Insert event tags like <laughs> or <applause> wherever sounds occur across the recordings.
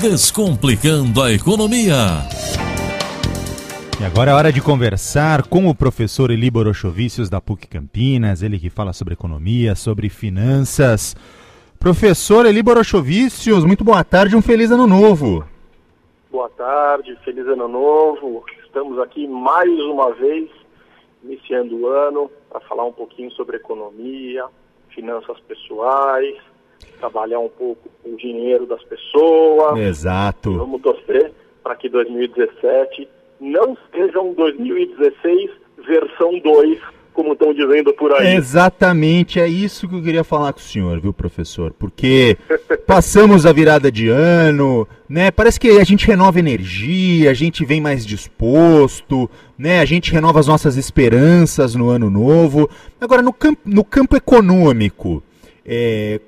Descomplicando a Economia. E agora é hora de conversar com o professor Eli Borochovicius da PUC Campinas, ele que fala sobre economia, sobre finanças. Professor Eli Borochovicius, muito boa tarde, um feliz ano novo. Boa tarde, feliz ano novo. Estamos aqui mais uma vez, iniciando o ano, para falar um pouquinho sobre economia, finanças pessoais, trabalhar um pouco o dinheiro das pessoas. Exato. Vamos torcer para que 2017 não seja um 2016 versão 2, como estão dizendo por aí. Exatamente, é isso que eu queria falar com o senhor, viu, professor? Porque <laughs> passamos a virada de ano, né? Parece que a gente renova energia, a gente vem mais disposto, né? A gente renova as nossas esperanças no ano novo. Agora, no campo, no campo econômico, é,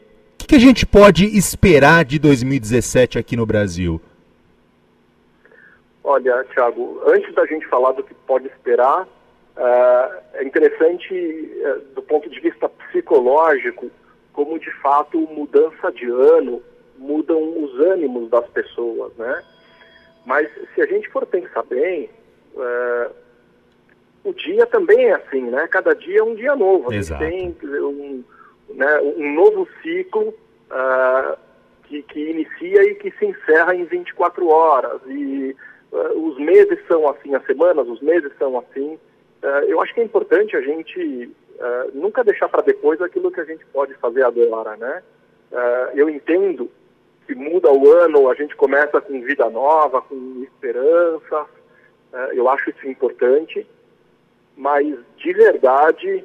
que, que a gente pode esperar de 2017 aqui no Brasil? Olha, Thiago, antes da gente falar do que pode esperar, uh, é interessante, uh, do ponto de vista psicológico, como de fato mudança de ano mudam os ânimos das pessoas, né? Mas se a gente for pensar bem, uh, o dia também é assim, né? Cada dia é um dia novo. A gente tem um, né, um novo ciclo que, que inicia e que se encerra em 24 horas. E Uh, os meses são assim, as semanas, os meses são assim. Uh, eu acho que é importante a gente uh, nunca deixar para depois aquilo que a gente pode fazer agora, né? eu entendo que muda o ano, a gente começa com vida nova, com esperança. eu acho isso importante, mas de verdade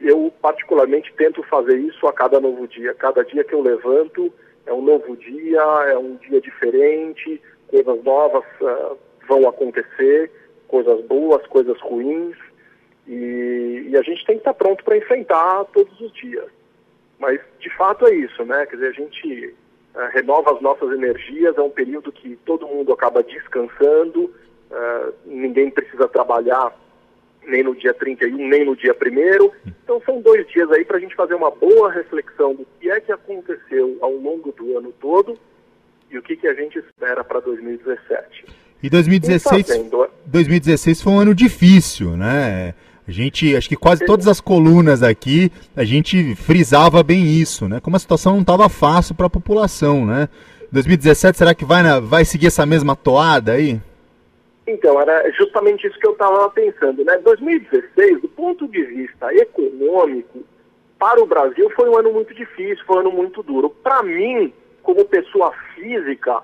eu particularmente tento fazer isso a cada novo dia. Cada dia que eu levanto é um novo dia, é um dia diferente coisas novas uh, vão acontecer, coisas boas, coisas ruins, e, e a gente tem que estar pronto para enfrentar todos os dias. Mas, de fato, é isso, né? Quer dizer, a gente uh, renova as nossas energias, é um período que todo mundo acaba descansando, uh, ninguém precisa trabalhar nem no dia 31, nem no dia 1 Então são dois dias aí para a gente fazer uma boa reflexão do que é que aconteceu ao longo do ano todo e o que, que a gente espera para 2017. E 2016, 2016 foi um ano difícil, né? A gente, acho que quase todas as colunas aqui, a gente frisava bem isso, né? Como a situação não estava fácil para a população, né? 2017, será que vai, na, vai seguir essa mesma toada aí? Então, era justamente isso que eu estava pensando, né? 2016, do ponto de vista econômico, para o Brasil foi um ano muito difícil, foi um ano muito duro. Para mim, como pessoa física,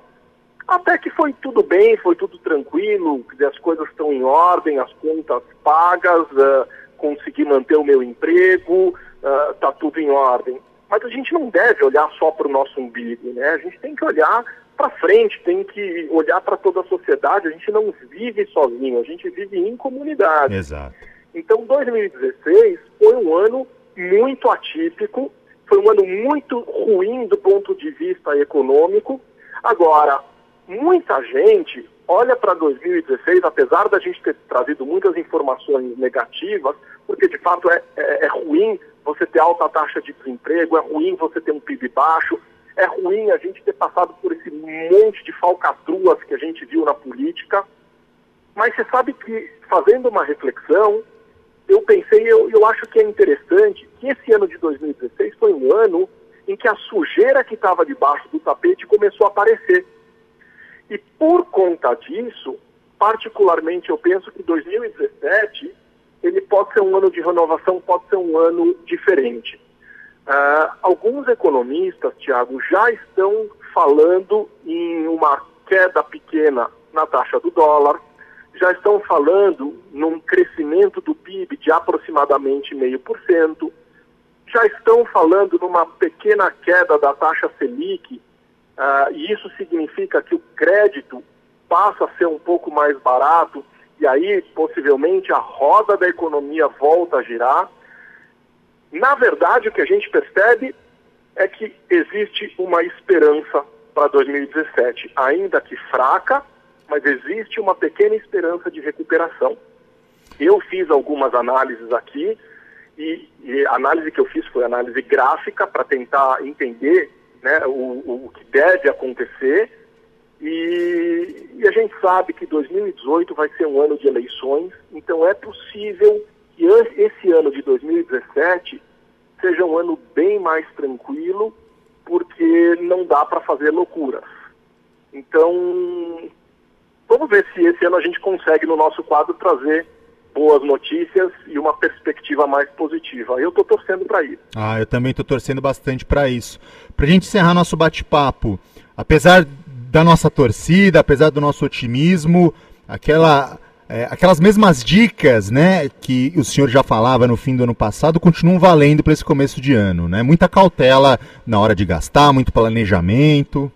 até que foi tudo bem, foi tudo tranquilo, as coisas estão em ordem, as contas pagas, uh, consegui manter o meu emprego, uh, tudo em ordem. Mas a gente não deve olhar só para o nosso umbigo, né? A gente tem que olhar para frente, tem que olhar para toda a sociedade. A gente não vive sozinho, a gente vive em comunidade. Exato. Então, 2016 foi um ano muito atípico, foi um ano muito ruim do ponto de vista econômico. Agora, muita gente olha para 2016, apesar da gente ter trazido muitas informações negativas, porque de fato é, é, é, ruim você ter alta taxa de desemprego, é ruim você ter um PIB baixo, é ruim a gente ter passado por esse monte de falcatruas que a gente viu na política. Mas você sabe que, fazendo uma reflexão, eu pensei, eu, eu acho que é interessante que esse ano de 2016 foi um ano em que a sujeira que estava debaixo do tapete começou a aparecer. E por conta disso, particularmente eu penso que 2017 ele pode ser um ano de renovação, pode ser um ano diferente. Uh, alguns economistas, Tiago, já estão falando em uma queda pequena na taxa do dólar, já estão falando num crescimento do PIB de aproximadamente meio por cento, já estão falando numa pequena queda da taxa Selic, uh, e isso significa que o crédito passa a ser um pouco mais barato, e aí possivelmente a roda da economia volta a girar. Na verdade, o que a gente percebe é que existe uma esperança para 2017, ainda que fraca, mas existe uma pequena esperança de recuperação. Eu fiz algumas análises aqui e, e a análise que eu fiz foi análise gráfica para tentar entender né, o, o que deve acontecer. E, e, a gente sabe que 2018 vai ser um ano de eleições, então é possível que esse ano de 2017 seja um ano bem mais tranquilo, porque não dá para fazer loucuras. Então, vamos ver se esse ano a gente consegue no nosso quadro trazer boas notícias e uma perspectiva mais positiva. Eu estou torcendo para isso. Ah, eu também estou torcendo bastante para isso. Para a gente encerrar nosso bate-papo, apesar da nossa torcida, apesar do nosso otimismo, aquela, é, aquelas mesmas dicas né, que o senhor já falava no fim do ano passado continuam valendo para esse começo de ano. Né? Muita cautela na hora de gastar, muito planejamento.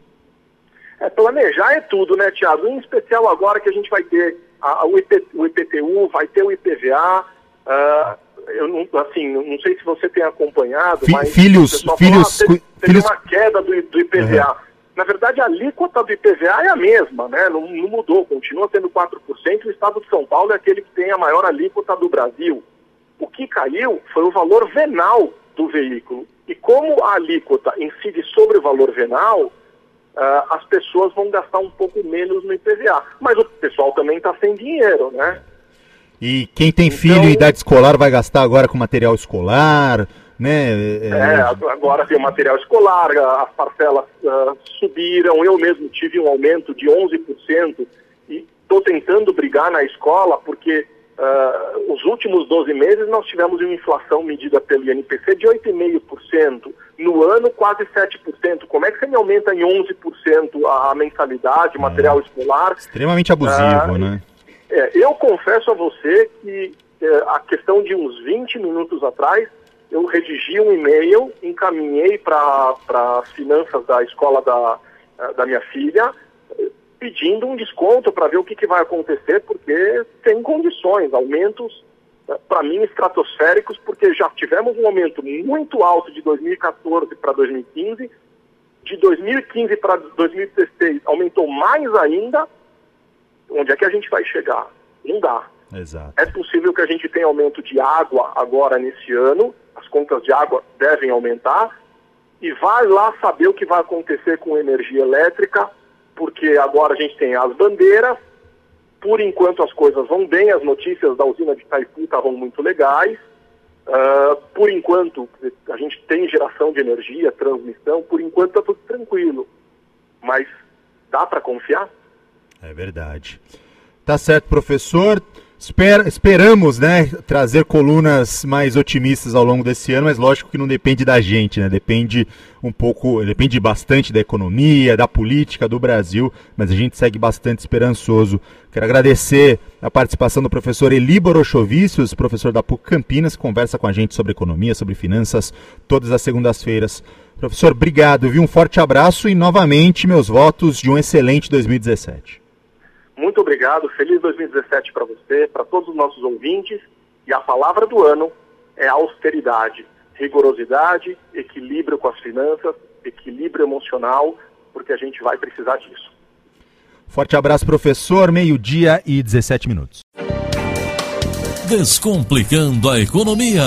É, planejar é tudo, né, Tiago? Em especial agora que a gente vai ter a, o, IP, o IPTU, vai ter o IPVA. Uh, ah, eu não, assim, não sei se você tem acompanhado, Fi, mas filhos, filhos, fala, teve, teve filhos... uma queda do, do IPVA. Uhum. Na verdade, a alíquota do IPVA é a mesma, né? Não, não, mudou, continua sendo 4%. O estado de São Paulo é aquele que tem a maior alíquota do Brasil. O que caiu foi o valor venal do veículo. E como a alíquota incide sobre o valor venal, uh, as pessoas vão gastar um pouco menos no IPVA. Mas o pessoal também está sem dinheiro, né? E quem tem então, filho em idade escolar vai gastar agora com material escolar, né? É, é agora tem o material escolar, as parcelas uh, subiram, eu mesmo tive um aumento de 11% e estou tentando brigar na escola porque uh, os últimos 12 meses nós tivemos uma inflação medida pelo INPC de 8,5%. No ano, quase 7%. Como é que você me aumenta em 11% a, mensalidade, o material é. escolar? Extremamente abusivo, uh, né? É, eu confesso a você que é, a questão de uns 20 minutos atrás, eu redigi um e-mail, encaminhei para as finanças da escola da, da minha filha, pedindo um desconto para ver o que, que vai acontecer, porque tem condições, aumentos, eh, para mim, estratosféricos, porque já tivemos um aumento muito alto de 2014 para 2015, de 2015 para 2016 aumentou mais ainda. Onde é que a gente vai chegar? Não dá. Exato. É possível que a gente tenha aumento de água agora nesse ano, as contas de água devem aumentar, e vai lá saber o que vai acontecer com energia elétrica, porque agora a gente tem as bandeiras, por enquanto as coisas vão bem, as notícias da usina de Itaipu estavam muito legais, uh, por enquanto a gente tem geração de energia, transmissão, por enquanto está tudo tranquilo, mas dá para confiar? É verdade. Tá certo, professor. Esper, esperamos, né, trazer colunas mais otimistas ao longo desse ano, mas lógico que não depende da gente, né? Depende um pouco, depende bastante da economia, da política do Brasil, mas a gente segue bastante esperançoso. Quero agradecer a participação do professor Eli Borochovicius, professor da PUC Campinas, que conversa com a gente sobre economia, sobre finanças, todas as segundas-feiras. Professor, obrigado, viu? Um forte abraço e novamente meus votos de um excelente 2017. Muito obrigado, feliz 2017 para você, para todos os nossos ouvintes. E a palavra do ano é austeridade, rigorosidade, equilíbrio com as finanças, equilíbrio emocional, porque a gente vai precisar disso. Forte abraço, professor. Meio-dia e 17 minutos. Descomplicando a economia.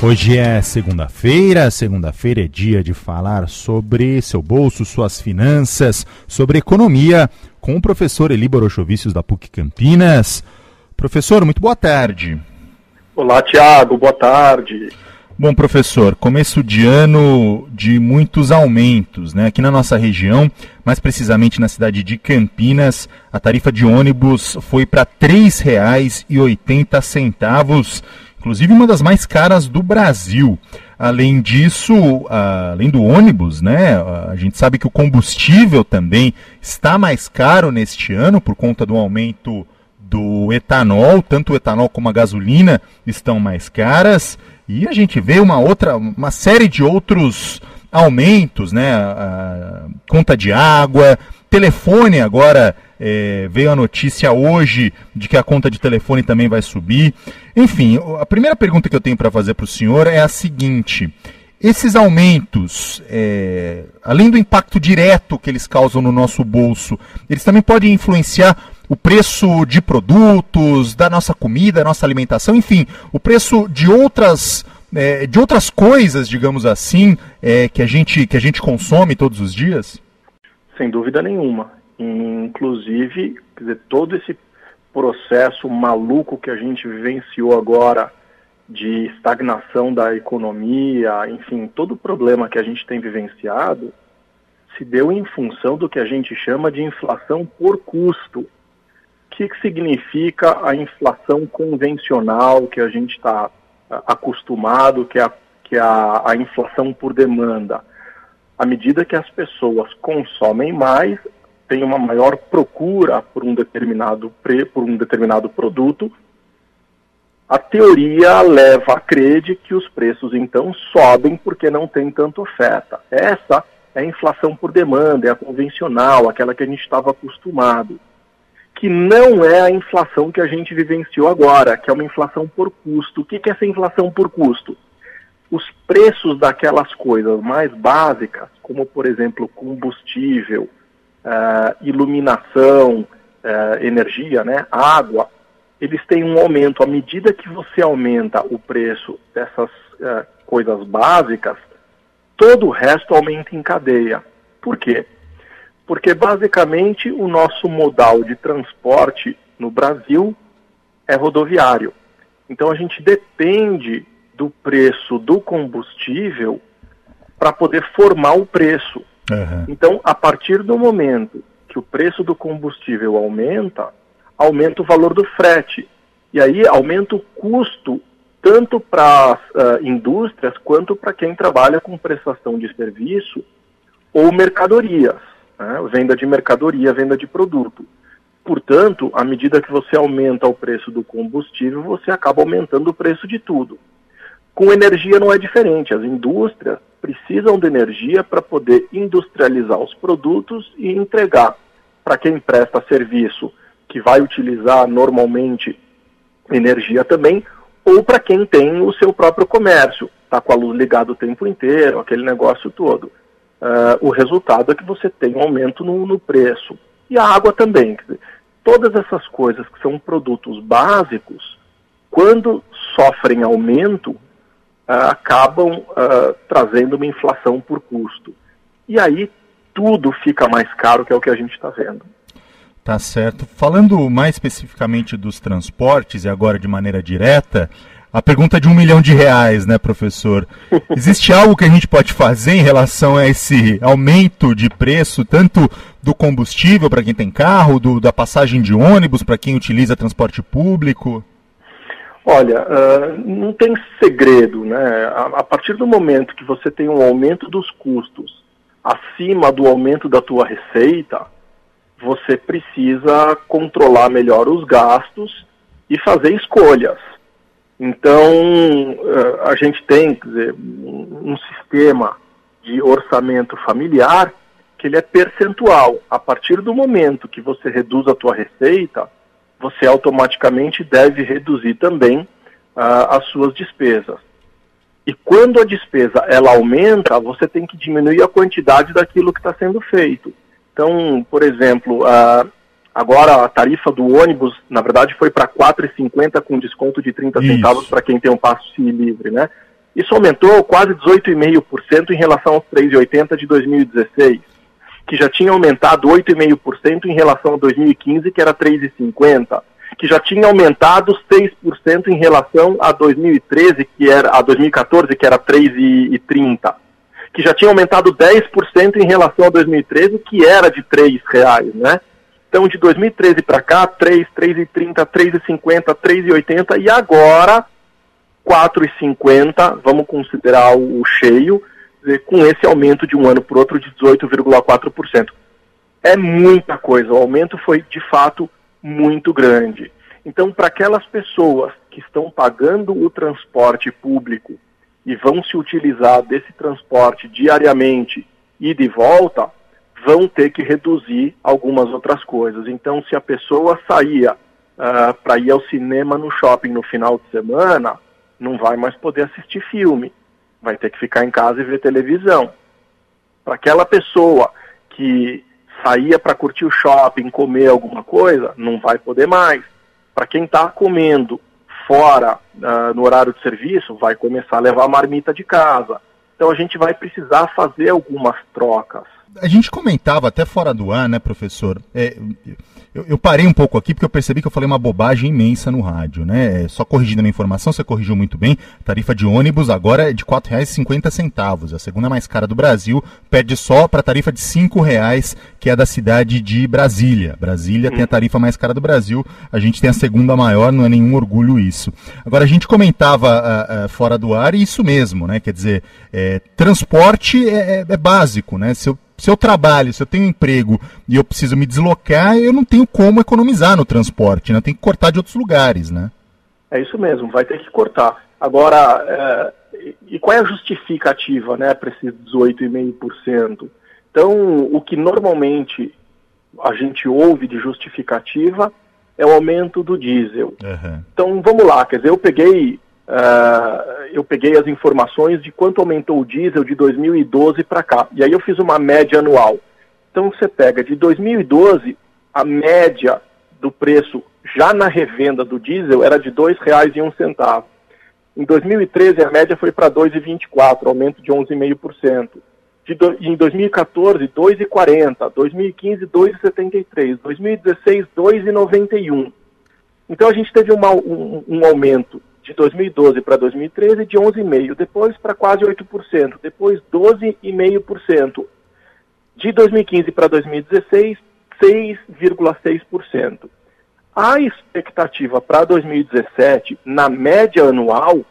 Hoje é segunda-feira, segunda-feira é dia de falar sobre seu bolso, suas finanças, sobre economia, com o professor Eli Borochovicius da PUC Campinas. Professor, muito boa tarde. Olá, Tiago, boa tarde. Bom, professor, começo de ano de muitos aumentos, né? Aqui na nossa região, mais precisamente na cidade de Campinas, a tarifa de ônibus foi para R$ 3,80 inclusive uma das mais caras do Brasil. Além disso, além do ônibus, né, a gente sabe que o combustível também está mais caro neste ano por conta do aumento do etanol, tanto o etanol como a gasolina estão mais caras, e a gente vê uma outra, uma série de outros aumentos, né, a conta de água, telefone agora é, veio a notícia hoje de que a conta de telefone também vai subir. Enfim, a primeira pergunta que eu tenho para fazer para o senhor é a seguinte: esses aumentos, é, além do impacto direto que eles causam no nosso bolso, eles também podem influenciar o preço de produtos, da nossa comida, da nossa alimentação, enfim, o preço de outras é, de outras coisas, digamos assim, é, que, a gente, que a gente consome todos os dias? Sem dúvida nenhuma. Inclusive, quer dizer, todo esse processo maluco que a gente vivenciou agora de estagnação da economia, enfim, todo o problema que a gente tem vivenciado se deu em função do que a gente chama de inflação por custo. O que, que significa a inflação convencional que a gente está acostumado, que é, a, que é a, a inflação por demanda? À medida que as pessoas consomem mais, tem uma maior procura por um determinado, pre, por um determinado produto, a teoria leva a crer de que os preços então sobem porque não tem tanta oferta. Essa é a inflação por demanda, é a convencional, aquela que a gente estava acostumado. Que não é a inflação que a gente vivenciou agora, que é uma inflação por custo. O que é essa inflação por custo? Os preços daquelas coisas mais básicas, como por exemplo combustível, uh, iluminação, uh, energia, né, água, eles têm um aumento. À medida que você aumenta o preço dessas uh, coisas básicas, todo o resto aumenta em cadeia. Por quê? Porque basicamente o nosso modal de transporte no Brasil é rodoviário. Então a gente depende do preço do combustível para poder formar o preço. Uhum. Então, a partir do momento que o preço do combustível aumenta, aumenta o valor do frete. E aí aumenta o custo tanto para as uh, indústrias quanto para quem trabalha com prestação de serviço ou mercadorias, né? venda de mercadoria, venda de produto. Portanto, à medida que você aumenta o preço do combustível, você acaba aumentando o preço de tudo. Com energia não é diferente. As indústrias precisam de energia para poder industrializar os produtos e entregar para quem presta serviço que vai utilizar normalmente energia também, ou para quem tem o seu próprio comércio, está com a luz ligada o tempo inteiro, aquele negócio todo. Uh, o resultado é que você tem um aumento no, no preço. E a água também. Todas essas coisas que são produtos básicos, quando sofrem aumento, acabam uh, trazendo uma inflação por custo. E aí tudo fica mais caro, que é o que a gente está vendo. Tá certo. Falando mais especificamente dos transportes e agora de maneira direta, a pergunta é de um milhão de reais, né, professor? <laughs> Existe algo que a gente pode fazer em relação a esse aumento de preço, tanto do combustível para quem tem carro, do, da passagem de ônibus para quem utiliza transporte público? Olha, uh, não tem segredo, né? A, a, partir do momento que você tem um aumento dos custos acima do aumento da tua receita, você precisa controlar melhor os gastos e fazer escolhas. Então, eh, a gente tem dizer, um sistema de orçamento familiar que ele é percentual. A partir do momento que você reduz a tua receita, você automaticamente deve reduzir também uh, as suas despesas. E quando a despesa ela aumenta, você tem que diminuir a quantidade daquilo que está sendo feito. Então, por exemplo, a, agora a tarifa do ônibus, na verdade, foi para R$ 4,50 com desconto de 30 Isso. centavos para quem tem um passe livre, né? Isso aumentou quase 18,5% em relação aos 3,80 de 2016, que já tinha aumentado 8,5% em relação a 2015, que era 3,50, que já tinha aumentado 6% em relação a 2013, que era a 2014, que era 3,30 que já tinha aumentado 10% em relação a 2013, que era de R$ reais, né? Então, de 2013 para cá, 3, 3,30, 3,50, 3,80 e agora 4,50, vamos considerar o cheio, com esse aumento de um ano para o outro de 18,4%. É muita coisa, o aumento foi de fato muito grande. Então, para aquelas pessoas que estão pagando o transporte público e vão se utilizar desse transporte diariamente e de volta, vão ter que reduzir algumas outras coisas. Então, se a pessoa saía uh, para ir ao cinema no shopping no final de semana, não vai mais poder assistir filme, vai ter que ficar em casa e ver televisão. Para aquela pessoa que saía para curtir o shopping, comer alguma coisa, não vai poder mais. Para quem está comendo fora uh, no horário de serviço, vai começar a levar a marmita de casa. Então a gente vai precisar fazer algumas trocas. A gente comentava até fora do ar, né, professor? É, eu, eu, parei um pouco aqui porque eu percebi que eu falei uma bobagem imensa no rádio, né? É, só corrigindo a minha informação, você corrigiu muito bem. A tarifa de ônibus agora é de R$ 4,50, a segunda mais cara do Brasil, perde só para a tarifa de R$ reais que é da cidade de Brasília. Brasília hum. tem a tarifa mais cara do Brasil, a gente tem a segunda maior, não é nenhum orgulho isso. Agora, a gente comentava uh, uh, fora do ar e isso mesmo, né? Quer dizer, é, transporte é, é, é básico, né? Se eu se eu trabalho, se eu tenho um emprego e eu preciso me deslocar, eu não tenho como economizar no transporte, né? Tenho que cortar de outros lugares, né? É isso mesmo, vai ter que cortar. Agora, é, e qual é a justificativa, né, para esses 18,5%? Então, o que normalmente a gente ouve de justificativa é o aumento do diesel. Uhum. Então, vamos lá, quer dizer, eu peguei Uh, eu peguei as informações de quanto aumentou o diesel de 2012 para cá. E aí eu fiz uma média anual. Então você pega de 2012, a média do preço já na revenda do diesel era de R$ 2,01. Em 2013 a média foi para 2,24, aumento de 11,5%. De do, em 2014, 2,40, 2015, 2,73, 2016, 2,91. Então a gente teve uma, um, um aumento de 2012 para 2013 de 11,5%, depois para quase 8%, depois 12,5%. De 2015 para 2016, 6,6%. A expectativa para 2017, na média anual,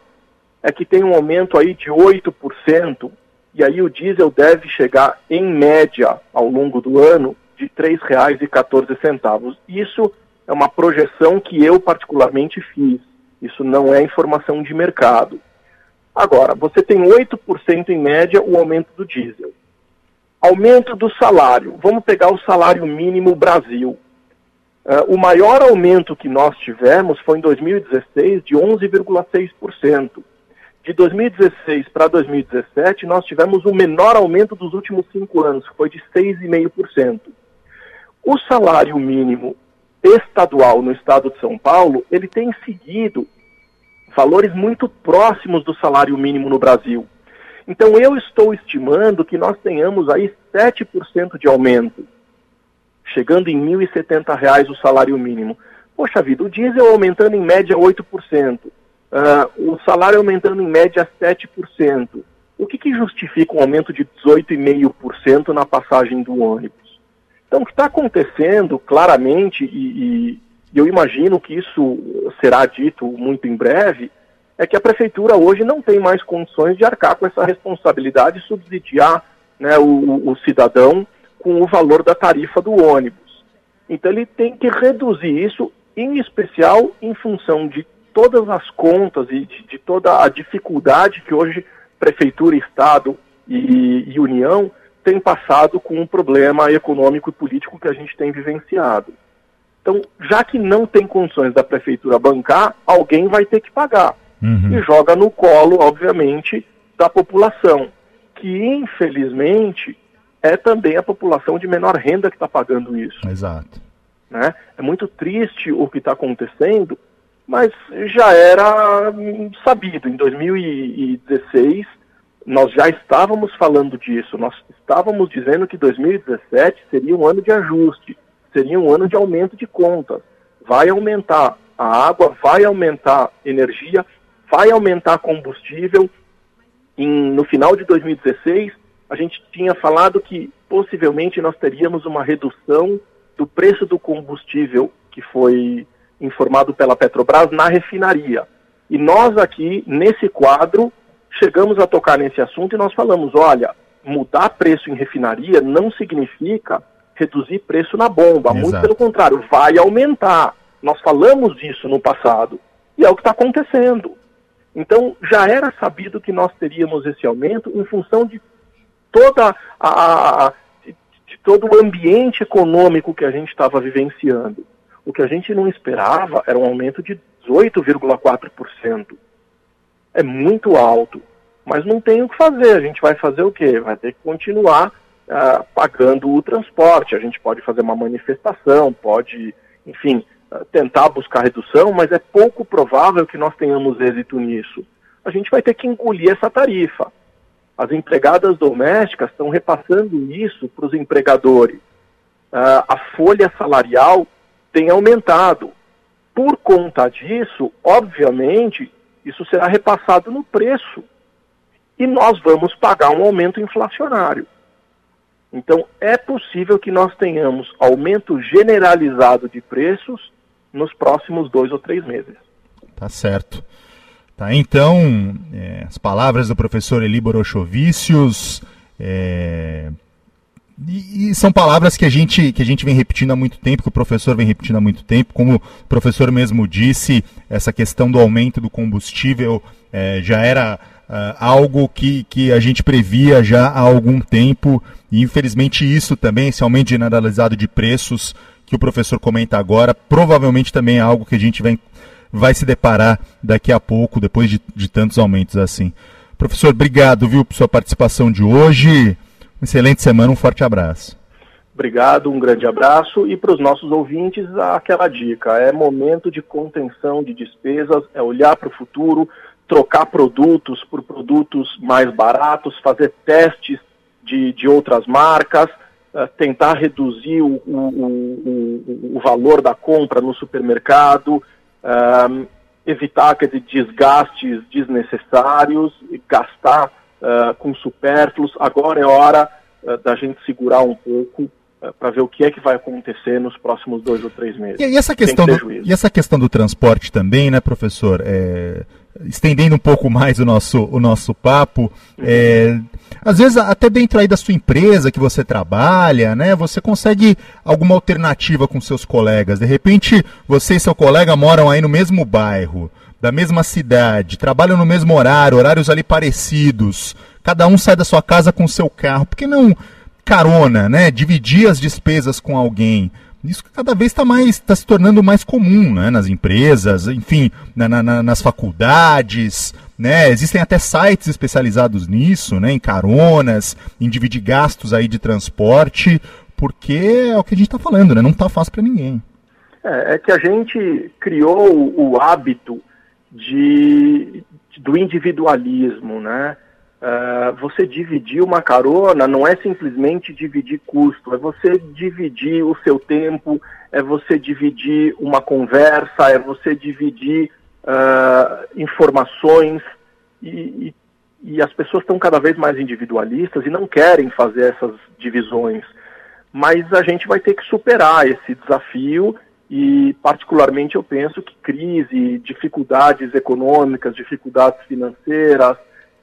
é que tem um aumento aí de 8%, e aí o diesel deve chegar, em média, ao longo do ano, de R$ 3,14. Isso é uma projeção que eu particularmente fiz. Isso não é informação de mercado. Agora, você tem 8% em média o aumento do diesel. Aumento do salário. Vamos pegar o salário mínimo Brasil. Uh, o maior aumento que nós tivemos foi em 2016, de 11,6%. De 2016 para 2017, nós tivemos o menor aumento dos últimos cinco anos, que foi de 6,5%. O salário mínimo estadual no estado de São Paulo, ele tem seguido valores muito próximos do salário mínimo no Brasil. Então eu estou estimando que nós tenhamos aí 7% de aumento, chegando em R$ 1.070 o salário mínimo. Poxa vida, o diesel aumentando em média 8%, uh, ah, o salário aumentando em média 7%. O que, que justifica um aumento de 18,5% na passagem do ônibus? Então, o que está acontecendo claramente, e, e, eu imagino que isso será dito muito em breve, é que a prefeitura hoje não tem mais condições de arcar com essa responsabilidade de subsidiar né, o, o cidadão com o valor da tarifa do ônibus. Então, ele tem que reduzir isso, em especial em função de todas as contas e de, de toda a dificuldade que hoje prefeitura, Estado e, e União tem passado com um problema econômico e político que a gente tem vivenciado. Então, já que não tem condições da prefeitura bancar, alguém vai ter que pagar. Uhum. E joga no colo, obviamente, da população, que infelizmente é também a população de menor renda que está pagando isso. Exato. Né? É muito triste o que está acontecendo, mas já era hum, sabido. Em 2016, nós já estávamos falando disso, nós estávamos dizendo que 2017 seria um ano de ajuste, seria um ano de aumento de contas. Vai aumentar a água, vai aumentar energia, vai aumentar combustível. Em, no final de 2016, a gente tinha falado que possivelmente nós teríamos uma redução do preço do combustível que foi informado pela Petrobras na refinaria. E nós aqui, nesse quadro, chegamos a tocar nesse assunto e nós falamos, olha, mudar preço em refinaria não significa reduzir preço na bomba, Exato. muito pelo contrário, vai aumentar. Nós falamos disso no passado e é o que está acontecendo. Então já era sabido que nós teríamos esse aumento em função de toda a, a de, de todo o ambiente econômico que a gente estava vivenciando. O que a gente não esperava era um aumento de 18,4% é muito alto. Mas não tem o que fazer. A gente vai fazer o quê? Vai ter que continuar uh, pagando o transporte. A gente pode fazer uma manifestação, pode, enfim, uh, tentar buscar redução, mas é pouco provável que nós tenhamos êxito nisso. A gente vai ter que engolir essa tarifa. As empregadas domésticas estão repassando isso para os empregadores. Uh, a folha salarial tem aumentado. Por conta disso, obviamente, isso será repassado no preço. E nós vamos pagar um aumento inflacionário. Então, é possível que nós tenhamos aumento generalizado de preços nos próximos dois ou três meses. Tá certo. Tá, então, é, as palavras do professor Eli Borochovicius, é, e, e, são palavras que a, gente, que a gente vem repetindo há muito tempo, que o professor vem repetindo há muito tempo. Como o professor mesmo disse, essa questão do aumento do combustível é, já era uh, algo que, que a gente previa já há algum tempo. E infelizmente isso também, esse aumento generalizado de preços que o professor comenta agora, provavelmente também é algo que a gente vai, vai se deparar daqui a pouco, depois de, de tantos aumentos assim. Professor, obrigado, viu, por sua participação de hoje. Excelente semana, um forte abraço. Obrigado, um grande abraço. E para os nossos ouvintes, aquela dica: é momento de contenção de despesas, é olhar para o futuro, trocar produtos por produtos mais baratos, fazer testes de, de outras marcas, uh, tentar reduzir o, o, o, o, valor da compra no supermercado, uh, evitar aqueles desgastes desnecessários, gastar uh, com supérfluos. Agora é hora uh, da gente segurar um pouco uh, para ver o que é que vai acontecer nos próximos dois ou três meses. E, essa questão do, e essa questão do transporte também, né, professor? É, estendendo um pouco mais o nosso, o nosso papo, é, às vezes até dentro aí da sua empresa que você trabalha, né, você consegue alguma alternativa com seus colegas. De repente, você e seu colega moram aí no mesmo bairro da mesma cidade, trabalham no mesmo horário, horários ali parecidos, cada um sai da sua casa com seu carro, por que não carona, né? Dividir as despesas com alguém. Isso cada vez está mais está se tornando mais comum, né? Nas empresas, enfim, na, na, nas faculdades, né? Existem até sites especializados nisso, né? Em caronas, em dividir gastos aí de transporte, porque é o que a gente está falando, né? Não está fácil para ninguém. É, é, que a gente criou o hábito de, do individualismo, né? Uh, você dividir uma carona não é simplesmente dividir custo, é você dividir o seu tempo, é você dividir uma conversa, é você dividir uh, informações e, e, e as pessoas estão cada vez mais individualistas e não querem fazer essas divisões. Mas a gente vai ter que superar esse desafio e, particularmente, eu penso que crise, dificuldades econômicas, dificuldades financeiras,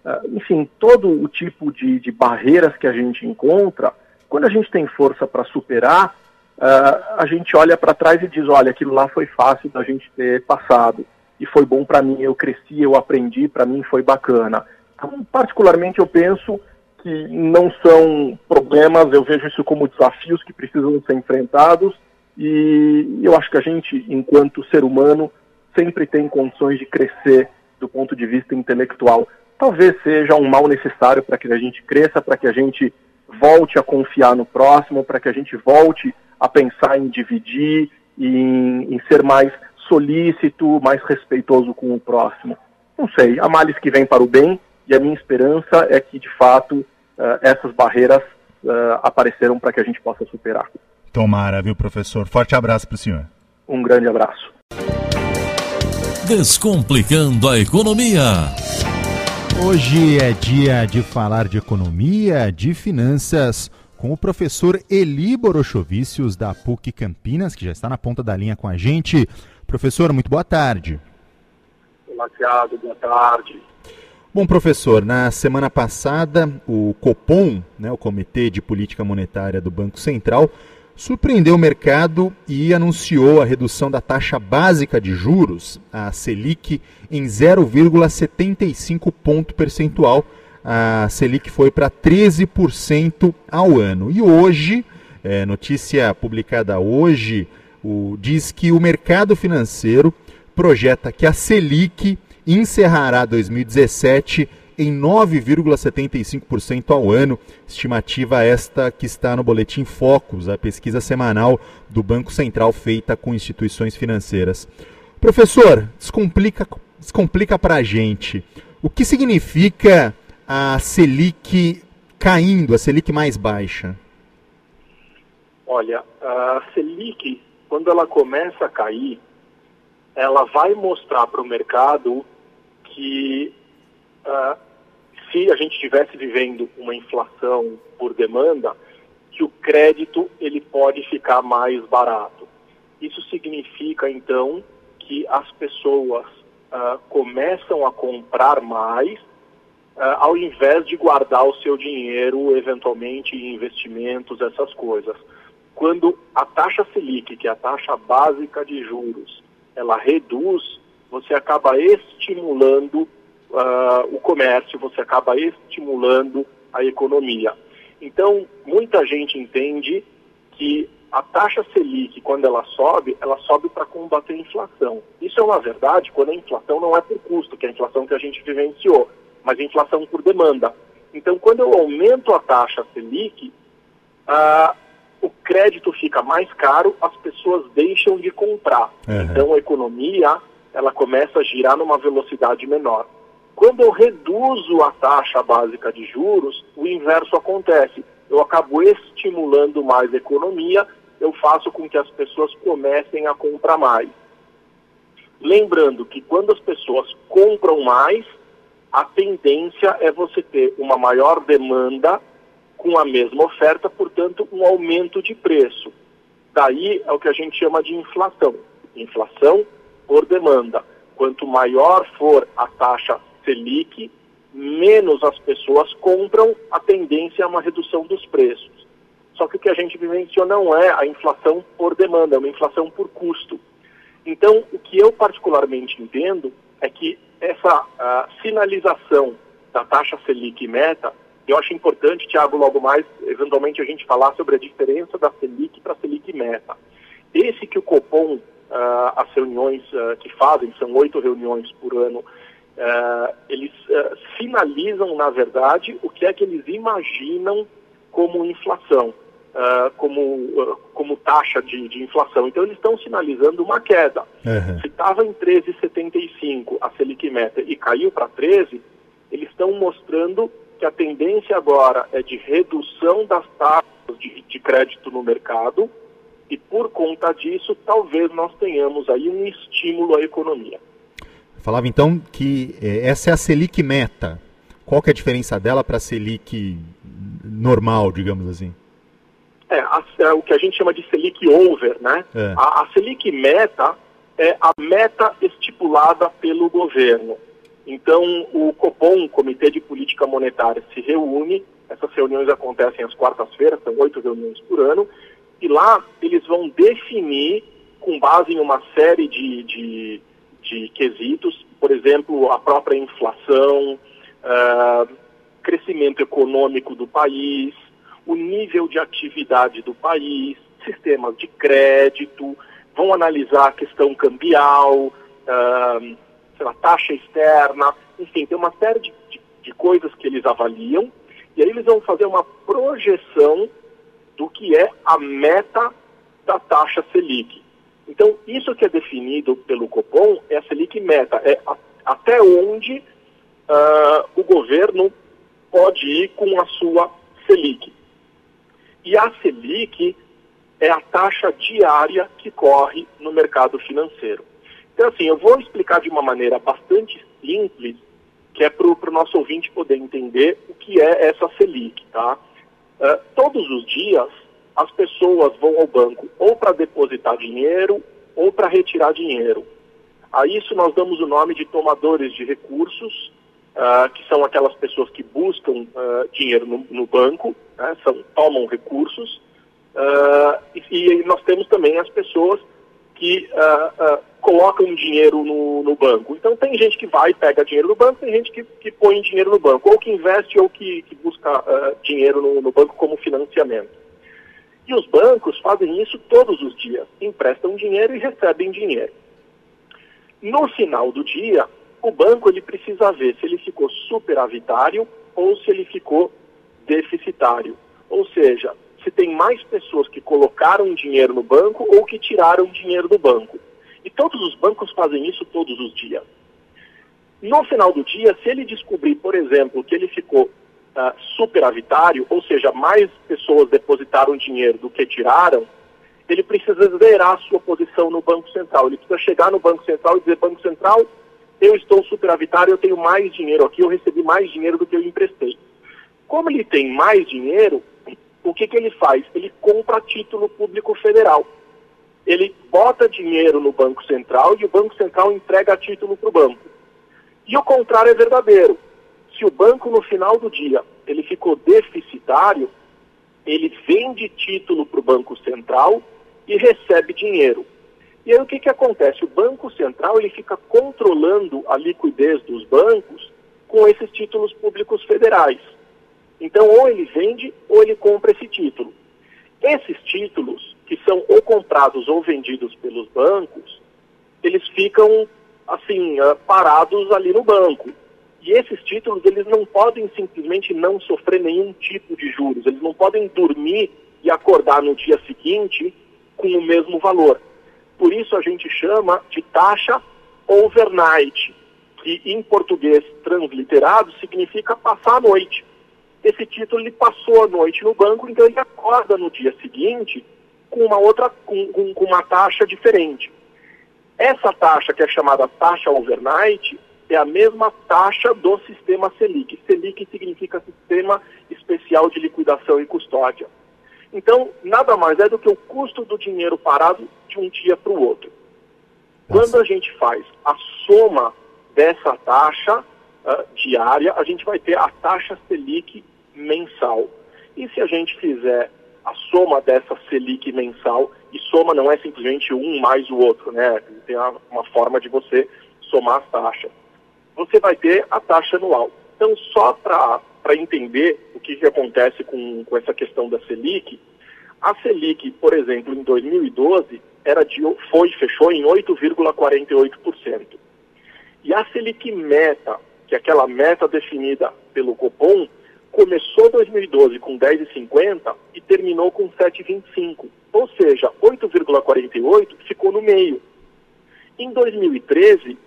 uh, enfim, todo o tipo de, de, barreiras que a gente encontra, quando a gente tem força para superar, uh, a gente olha para trás e diz: olha, aquilo lá foi fácil da gente ter passado e foi bom para mim, eu cresci, eu aprendi, para mim foi bacana. Então, particularmente, eu penso que não são problemas, eu vejo isso como desafios que precisam ser enfrentados e eu acho que a gente, enquanto ser humano, sempre tem condições de crescer do ponto de vista intelectual. Talvez seja um mal necessário para que a gente cresça, para que a gente volte a confiar no próximo, para que a gente volte a pensar em dividir, em, em ser mais solícito, mais respeitoso com o próximo. Não sei, há males que vêm para o bem e a minha esperança é que, de fato, uh, essas barreiras uh, apareceram para que a gente possa superar. Tomara, viu, professor? Forte abraço para o senhor. Um grande abraço. Descomplicando a economia. Hoje é dia de falar de economia, de finanças, com o professor Eli Borochovicius, da PUC Campinas, que já está na ponta da linha com a gente. Professor, muito boa tarde. Olá, Thiago, boa tarde. Bom, professor, na semana passada, o COPOM, né, o Comitê de Política Monetária do Banco Central, surpreendeu o mercado e anunciou a redução da taxa básica de juros, a Selic, em 0,75 ponto percentual. A Selic foi para 13% ao ano. E hoje, é, notícia publicada hoje, o, diz que o mercado financeiro projeta que a Selic encerrará 2017 em 9,75% ao ano, estimativa esta que está no boletim Focus, a pesquisa semanal do Banco Central feita com instituições financeiras. Professor, descomplica, descomplica para a gente. O que significa a Selic caindo, a Selic mais baixa? Olha, a Selic, quando ela começa a cair, ela vai mostrar para o mercado que uh, se a gente estivesse vivendo uma inflação por demanda, que o crédito ele pode ficar mais barato. Isso significa então que as pessoas uh, começam a comprar mais uh, ao invés de guardar o seu dinheiro eventualmente em investimentos, essas coisas. Quando a taxa Selic, que é a taxa básica de juros, ela reduz, você acaba estimulando uh, o comércio, você acaba estimulando a economia. Então, muita gente entende que a taxa Selic, quando ela sobe, ela sobe para combater a inflação. Isso é uma verdade quando a inflação não é por custo, que é a inflação que a gente vivenciou, mas a inflação por demanda. Então, quando eu aumento a taxa Selic, uh, o crédito fica mais caro, as pessoas deixam de comprar. Uhum. Então a economia ela começa a girar numa velocidade menor. Quando eu reduzo a taxa básica de juros, o inverso acontece. Eu acabo estimulando mais a economia, eu faço com que as pessoas comecem a comprar mais. Lembrando que quando as pessoas compram mais, a tendência é você ter uma maior demanda com a mesma oferta, portanto, um aumento de preço. Daí é o que a gente chama de inflação. Inflação por demanda. Quanto maior for a taxa Selic, menos as pessoas compram, a tendência é uma redução dos preços. Só que o que a gente vivenciou não é a inflação por demanda, é uma inflação por custo. Então, o que eu particularmente entendo é que essa uh, sinalização da taxa Selic meta eu acho importante, Tiago, logo mais, eventualmente, a gente falar sobre a diferença da Selic para a Selic Meta. Esse que o Copom, uh, as reuniões uh, que fazem, são oito reuniões por ano, uh, eles sinalizam, na verdade, o que é que eles imaginam como inflação, como, como taxa de, de, inflação. Então, eles estão sinalizando uma queda. Uhum. Se estava em 13,75 a Selic Meta e caiu para 13, eles estão mostrando que a tendência agora é de redução das taxas de, de crédito no mercado e por conta disso talvez nós tenhamos aí um estímulo à economia. Falava então que é, essa é a Selic meta. Qual que é a diferença dela para a Selic normal, digamos assim? É, a, é, o que a gente chama de Selic over, né? É. A, a Selic meta é a meta estipulada pelo governo. Então, o COPOM, Comitê de Política Monetária, se reúne, essas reuniões acontecem às quartas-feiras, são oito reuniões por ano, e lá eles vão definir, com base em uma série de, de, de quesitos, por exemplo, a própria inflação, uh, crescimento econômico do país, o nível de atividade do país, sistemas de crédito, vão analisar a questão cambial, uh, lá, taxa externa, enfim, tem uma série de, de, de coisas que eles avaliam, e aí eles vão fazer uma projeção do que é a meta da taxa Selic. Então, isso que é definido pelo Copom é a Selic meta, é a, até onde uh, o governo pode ir com a sua Selic. E a Selic é a taxa diária que corre no mercado financeiro. Então, assim, eu vou explicar de uma maneira bastante simples, que é para o nosso ouvinte poder entender o que é essa Selic, tá? Uh, todos os dias, as pessoas vão ao banco ou para depositar dinheiro ou para retirar dinheiro. A isso nós damos o nome de tomadores de recursos, uh, que são aquelas pessoas que buscam uh, dinheiro no, no banco, né, são, tomam recursos, e, e, nós temos também as pessoas que colocam dinheiro no, no, banco. Então tem gente que vai e pega dinheiro no banco, tem gente que, que põe dinheiro no banco, ou que investe ou que, que busca uh, dinheiro no, no, banco como financiamento. E os bancos fazem isso todos os dias, emprestam dinheiro e recebem dinheiro. No final do dia, o banco ele precisa ver se ele ficou superavitário ou se ele ficou deficitário. Ou seja, se tem mais pessoas que colocaram dinheiro no banco ou que tiraram dinheiro do banco. E todos os bancos fazem isso todos os dias. No final do dia, se ele descobrir, por exemplo, que ele ficou uh, superavitário, ou seja, mais pessoas depositaram dinheiro do que tiraram, ele precisa zerar a sua posição no Banco Central. Ele precisa chegar no Banco Central e dizer, Banco Central, eu estou superavitário, eu tenho mais dinheiro aqui, eu recebi mais dinheiro do que eu emprestei. Como ele tem mais dinheiro, o que, que ele faz? Ele compra título público federal. Ele bota dinheiro no Banco Central e o Banco Central entrega título para o banco. E o contrário é verdadeiro. Se o banco no final do dia ele ficou deficitário, ele vende título para o Banco Central e recebe dinheiro. E aí o que, que acontece? O Banco Central ele fica controlando a liquidez dos bancos com esses títulos públicos federais. Então, ou ele vende ou ele compra esse título. Esses títulos, que são ou comprados ou vendidos pelos bancos, eles ficam, assim, ah, parados ali no banco. E esses títulos, eles não podem simplesmente não sofrer nenhum tipo de juros. Eles não podem dormir e acordar no dia seguinte com o mesmo valor. Por isso a gente chama de taxa overnight, que em português transliterado significa passar a noite esse título ele passou a noite no banco, então ele acorda no dia seguinte com uma outra, com, com, uma taxa diferente. Essa taxa, que é chamada taxa overnight, é a mesma taxa do sistema Selic. Selic significa Sistema Especial de Liquidação e Custódia. Então, nada mais é do que o custo do dinheiro parado de um dia para o outro. Quando a gente faz a soma dessa taxa uh, diária, a gente vai ter a taxa Selic mensal. E se a gente fizer a soma dessa Selic mensal, e soma não é simplesmente um mais o outro, né? Tem uma forma de você somar as taxas. Você vai ter a taxa anual. Então, só para entender o que, que acontece com, com essa questão da Selic, a Selic, por exemplo, em 2012, era de, foi, fechou em 8,48%. E a Selic meta, que é aquela meta definida pelo Copom, começou 2012 com 10,50 e terminou com 7,25. Ou seja, 8,48 ficou no meio. Em 2013,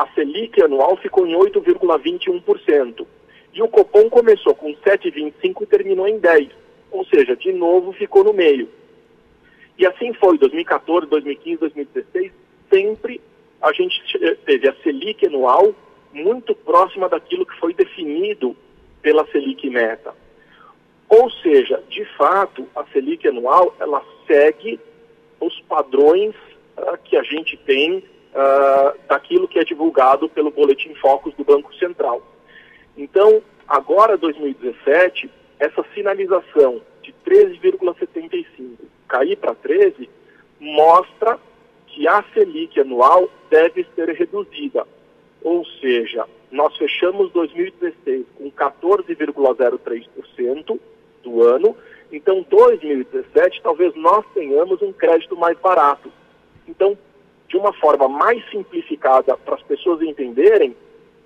a Selic anual ficou em 8,21%. E o Copom começou com 7,25 e terminou em 10. Ou seja, de novo ficou no meio. E assim foi, 2014, 2015, 2016, sempre a gente teve a Selic anual muito próxima daquilo que foi definido pela Selic meta. Ou seja, de fato, a Selic anual ela segue os padrões uh, que a gente tem uh, daquilo que é divulgado pelo Boletim Focus do Banco Central. Então, agora 2017, essa sinalização de 13,75 cair para 13 mostra que a Selic anual deve ser reduzida. Ou seja, nós fechamos 2016 com 14,03% do ano, então 2017 talvez nós tenhamos um crédito mais barato. Então, de uma forma mais simplificada para as pessoas entenderem,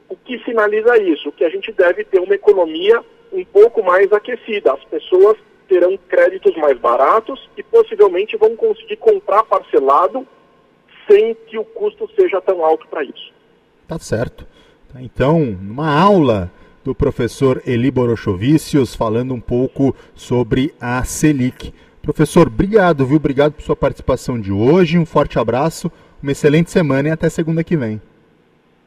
o que sinaliza isso? Que a gente deve ter uma economia um pouco mais aquecida. As pessoas terão créditos mais baratos e possivelmente vão conseguir comprar parcelado sem que o custo seja tão alto para isso. Tá certo. Então, uma aula do professor Eli Borochovicius falando um pouco sobre a Selic. Professor, obrigado, viu? Obrigado por sua participação de hoje. Um forte abraço, uma excelente semana e até segunda que vem.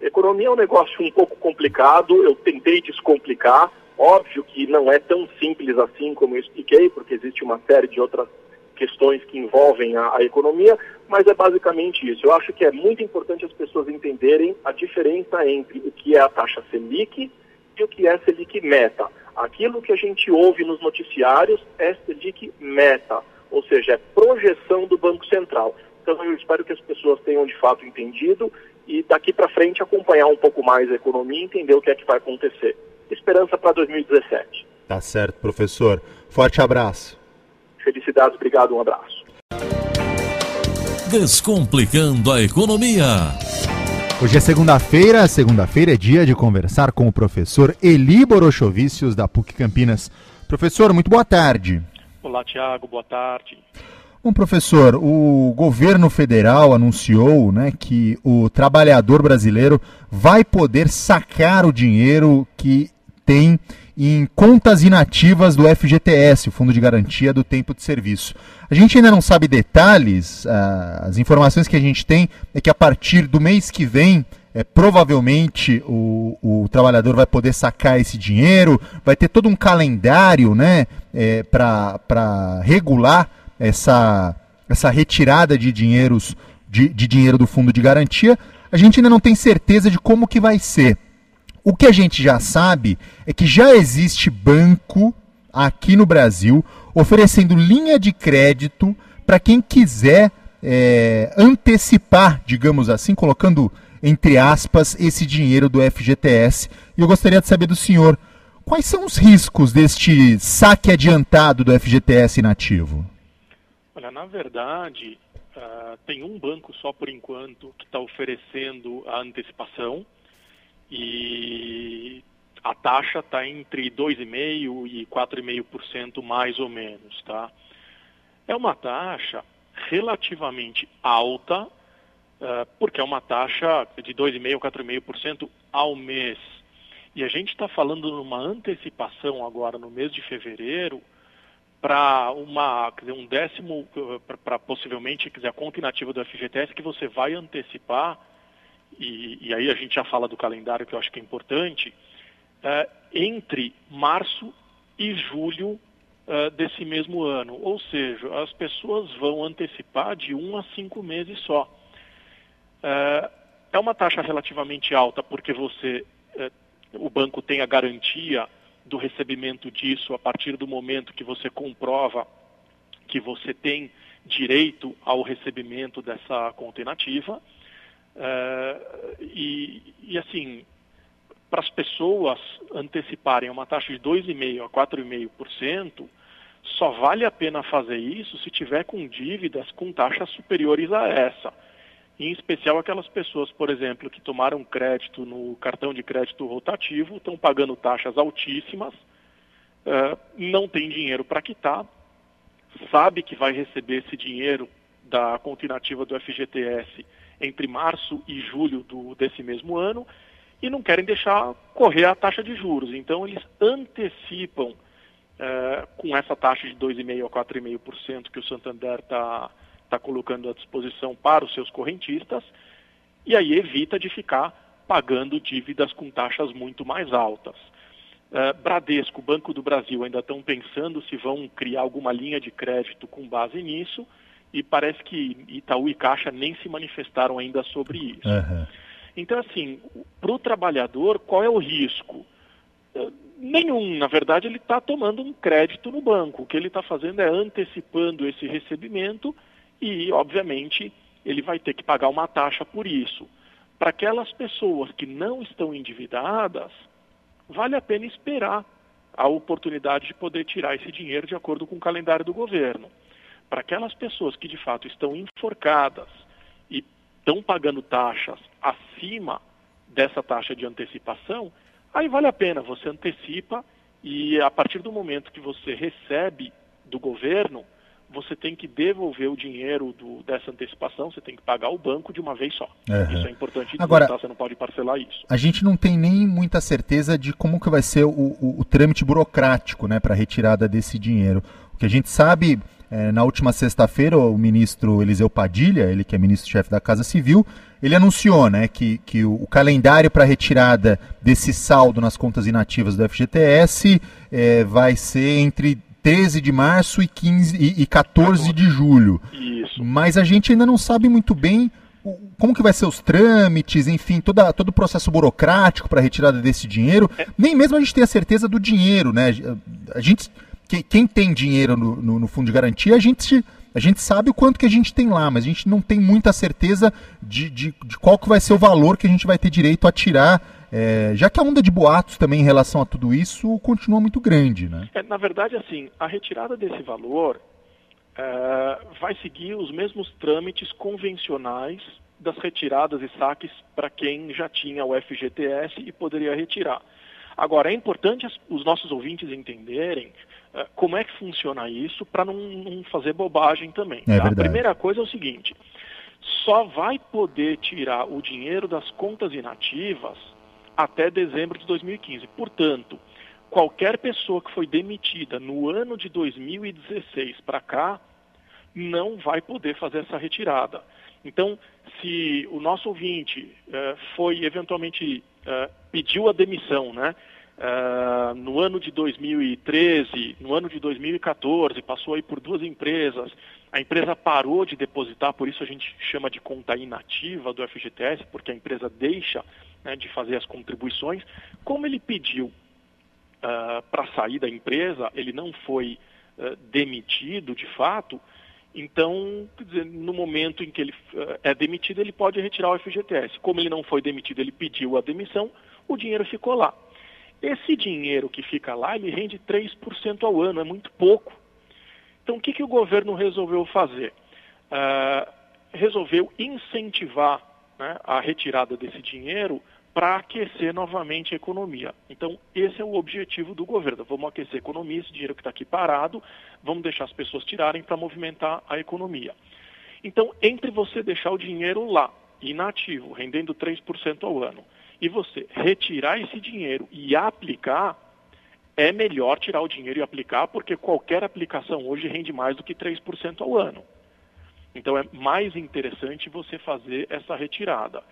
Economia é um negócio um pouco complicado, eu tentei descomplicar. Óbvio que não é tão simples assim como eu expliquei, porque existe uma série de outras questões que envolvem a, a, economia, mas é basicamente isso. Eu acho que é muito importante as pessoas entenderem a diferença entre o que é a taxa Selic e o que é Selic Meta. Aquilo que a gente ouve nos noticiários é Selic Meta, ou seja, é projeção do Banco Central. Então eu espero que as pessoas tenham de fato entendido e daqui para frente acompanhar um pouco mais a economia e entender o que é que vai acontecer. Esperança para 2017. Tá certo, professor. Forte abraço. Felicidades, obrigado, um abraço. Descomplicando a economia. Hoje é segunda-feira, segunda-feira é dia de conversar com o professor Eli Borochovicius, da PUC Campinas. Professor, muito boa tarde. Olá, Tiago, boa tarde. Bom, professor, o governo federal anunciou né, que o trabalhador brasileiro vai poder sacar o dinheiro que tem em contas inativas do FGTS, o Fundo de Garantia do Tempo de Serviço. A gente ainda não sabe detalhes, ah, as informações que a gente tem é que a partir do mês que vem, é, provavelmente o, o trabalhador vai poder sacar esse dinheiro, vai ter todo um calendário né, é, para regular essa, essa retirada de, dinheiros, de, de dinheiro do fundo de garantia. A gente ainda não tem certeza de como que vai ser. O que a gente já sabe é que já existe banco aqui no Brasil oferecendo linha de crédito para quem quiser é, antecipar, digamos assim, colocando entre aspas, esse dinheiro do FGTS. E eu gostaria de saber do senhor quais são os riscos deste saque adiantado do FGTS inativo? Olha, na verdade, uh, tem um banco só por enquanto que está oferecendo a antecipação e a taxa está entre 2,5% e 4,5% mais ou menos, tá? É uma taxa relativamente alta, uh, porque é uma taxa de 2,5% 4,5% ao mês. E a gente está falando numa antecipação agora no mês de fevereiro para uma, dizer, um décimo, para possivelmente, quer dizer, a conta inativa do FGTS que você vai antecipar, e, e aí a gente já fala do calendário que eu acho que é importante, uh, entre março e julho uh, desse mesmo ano. Ou seja, as pessoas vão antecipar de um a cinco meses só. Uh, é uma taxa relativamente alta porque você, o banco tem a garantia do recebimento disso a partir do momento que você comprova que você tem direito ao recebimento dessa conta inativa. e, e, assim, para as pessoas anteciparem uma taxa de 2,5% a 4,5%, só vale a pena fazer isso se tiver com dívidas com taxas superiores a essa. Em especial aquelas pessoas, por exemplo, que tomaram crédito no cartão de crédito rotativo, estão pagando taxas altíssimas, uh, não tem dinheiro para quitar, sabe que vai receber esse dinheiro da continuativa do FGTS entre março e julho do, desse mesmo ano e não querem deixar correr a taxa de juros. Então, eles antecipam uh, com essa taxa de 2,5% a 4,5% que o Santander está tá colocando à disposição para os seus correntistas, e aí evita de ficar pagando dívidas com taxas muito mais altas. Uh, Bradesco, Banco do Brasil ainda estão pensando se vão criar alguma linha de crédito com base nisso, e parece que Itaú e Caixa nem se manifestaram ainda sobre isso. Uhum. Então, assim, para o trabalhador, qual é o risco? Eh, nenhum, na verdade, ele está tomando um crédito no banco. O que ele está fazendo é antecipando esse recebimento e, obviamente, ele vai ter que pagar uma taxa por isso. Para aquelas pessoas que não estão endividadas, vale a pena esperar a oportunidade de poder tirar esse dinheiro de acordo com o calendário do governo. Para aquelas pessoas que de fato estão enforcadas e estão pagando taxas acima dessa taxa de antecipação, aí vale a pena, você antecipa e a partir do momento que você recebe do governo, você tem que devolver o dinheiro do, dessa antecipação, você tem que pagar o banco de uma vez só. Uhum. Isso é importante Agora, você não pode parcelar isso. A gente não tem nem muita certeza de como que vai ser o, o, o trâmite burocrático né, para a retirada desse dinheiro. O que a gente sabe é, na última sexta-feira, o ministro Eliseu Padilha, ele que é ministro-chefe da Casa Civil, ele anunciou né, que, que o, o calendário para retirada desse saldo nas contas inativas do FGTS é, vai ser entre 13 de março e, 15, e, e 14 de julho. Isso. Mas a gente ainda não sabe muito bem como que vai ser os trâmites, enfim, toda, todo o processo burocrático para a retirada desse dinheiro. É. Nem mesmo a gente tem a certeza do dinheiro, né? A gente quem, quem tem dinheiro no, no, no, fundo de garantia, a gente, a gente sabe o quanto que a gente tem lá, mas a gente não tem muita certeza de, de, de qual que vai ser o valor que a gente vai ter direito a tirar, é, já que a onda de boatos também em relação a tudo isso continua muito grande. Né? É, na verdade, assim, a retirada desse valor é, vai seguir os mesmos trâmites convencionais das retiradas e saques para quem já tinha o FGTS e poderia retirar. Agora, é importante os nossos ouvintes entenderem uh, como é que funciona isso para não, não, fazer bobagem também. É tá? A primeira coisa é o seguinte: só vai poder tirar o dinheiro das contas inativas até dezembro de 2015. Portanto, qualquer pessoa que foi demitida no ano de 2016 para cá não vai poder fazer essa retirada. Então, se o nosso ouvinte uh, foi eventualmente uh, pediu a demissão, né? Uh, no ano de 2013, no ano de 2014, passou aí por duas empresas, a empresa parou de depositar, por isso a gente chama de conta inativa do FGTS, porque a empresa deixa né, de fazer as contribuições. Como ele pediu uh, para sair da empresa, ele não foi uh, demitido de fato, então, dizer, no momento em que ele é demitido, ele pode retirar o FGTS. Como ele não foi demitido, ele pediu a demissão, o dinheiro ficou lá. Esse dinheiro que fica lá, ele rende 3% ao ano, é muito pouco. Então, o que, que o governo resolveu fazer? Uh, resolveu incentivar né, a retirada desse dinheiro para aquecer novamente a economia. Então, esse é o objetivo do governo. Vamos aquecer a economia, esse dinheiro que está aqui parado, vamos deixar as pessoas tirarem para movimentar a economia. Então, entre você deixar o dinheiro lá, inativo, rendendo 3% ao ano, e você retirar esse dinheiro e aplicar, é melhor tirar o dinheiro e aplicar, porque qualquer aplicação hoje rende mais do que 3% ao ano. Então é mais interessante você fazer essa retirada.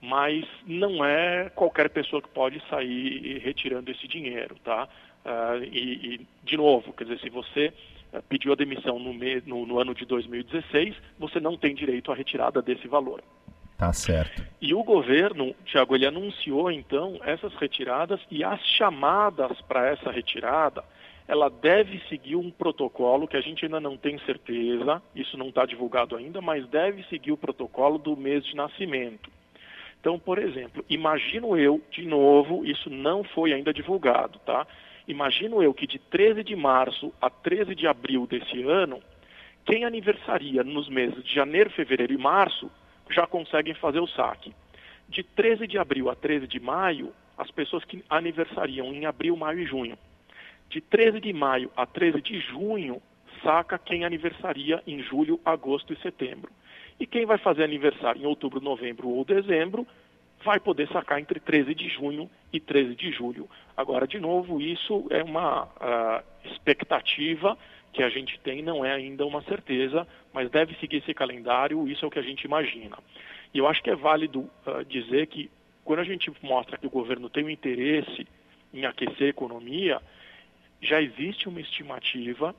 Mas não é qualquer pessoa que pode sair retirando esse dinheiro, tá? Uh, e, e, de novo, quer dizer, se você uh, pediu a demissão no, no, no ano de 2016, você não tem direito à retirada desse valor. Tá certo. E o governo, Tiago, ele anunciou então essas retiradas e as chamadas para essa retirada, ela deve seguir um protocolo que a gente ainda não tem certeza, isso não está divulgado ainda, mas deve seguir o protocolo do mês de nascimento. Então, por exemplo, imagino eu, de novo, isso não foi ainda divulgado, tá? Imagino eu que de 13 de março a 13 de abril desse ano, quem aniversaria nos meses de janeiro, fevereiro e março já conseguem fazer o saque. De 13 de abril a 13 de maio, as pessoas que aniversariam em abril, maio e junho. De 13 de maio a 13 de junho, saca quem aniversaria em julho, agosto e setembro. E quem vai fazer aniversário em outubro, novembro ou dezembro, vai poder sacar entre 13 de junho e 13 de julho. Agora, de novo, isso é uma uh, expectativa que a gente tem não é ainda uma certeza, mas deve seguir esse calendário, isso é o que a gente imagina. E eu acho que é válido uh, dizer que quando a gente mostra que o governo tem um interesse em aquecer a economia, já existe uma estimativa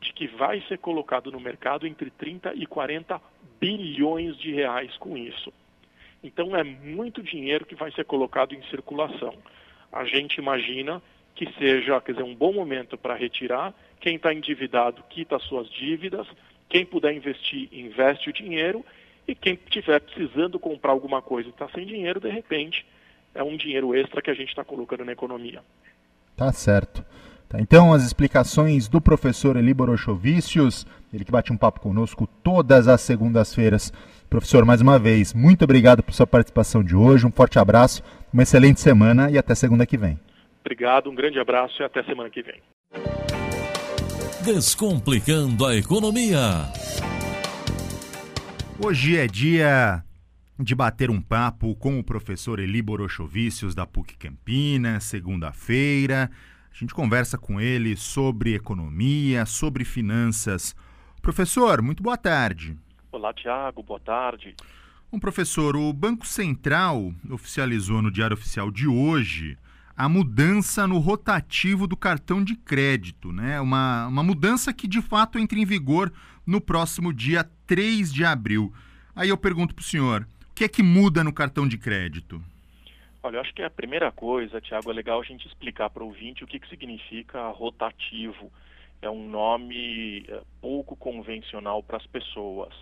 de que vai ser colocado no mercado entre 30 e 40 bilhões de reais com isso. Então é muito dinheiro que vai ser colocado em circulação. A gente imagina que seja, quer dizer, um bom momento para retirar quem está endividado quita suas dívidas, quem puder investir, investe o dinheiro, e quem estiver precisando comprar alguma coisa e está sem dinheiro, de repente, é um dinheiro extra que a gente está colocando na economia. Tá certo. Tá, então, as explicações do professor Eli Borochovicius, ele que bate um papo conosco todas as segundas-feiras. Professor, mais uma vez, muito obrigado por sua participação de hoje, um forte abraço, uma excelente semana e até segunda que vem. Obrigado, um grande abraço e até semana que vem. Descomplicando a Economia. Hoje é dia de bater um papo com o professor Eli Borochovicius da PUC Campinas, segunda-feira. A gente conversa com ele sobre economia, sobre finanças. Professor, muito boa tarde. Olá, Tiago, boa tarde. Bom, professor, o Banco Central oficializou no Diário Oficial de hoje a mudança no rotativo do cartão de crédito, né? Uma, uma mudança que de fato entra em vigor no próximo dia 3 de abril. Aí eu pergunto para o senhor, o que é que muda no cartão de crédito? Olha, eu acho que a primeira coisa, Tiago, é legal a gente explicar para o ouvinte o que, que significa rotativo. É um nome é, pouco convencional para as pessoas.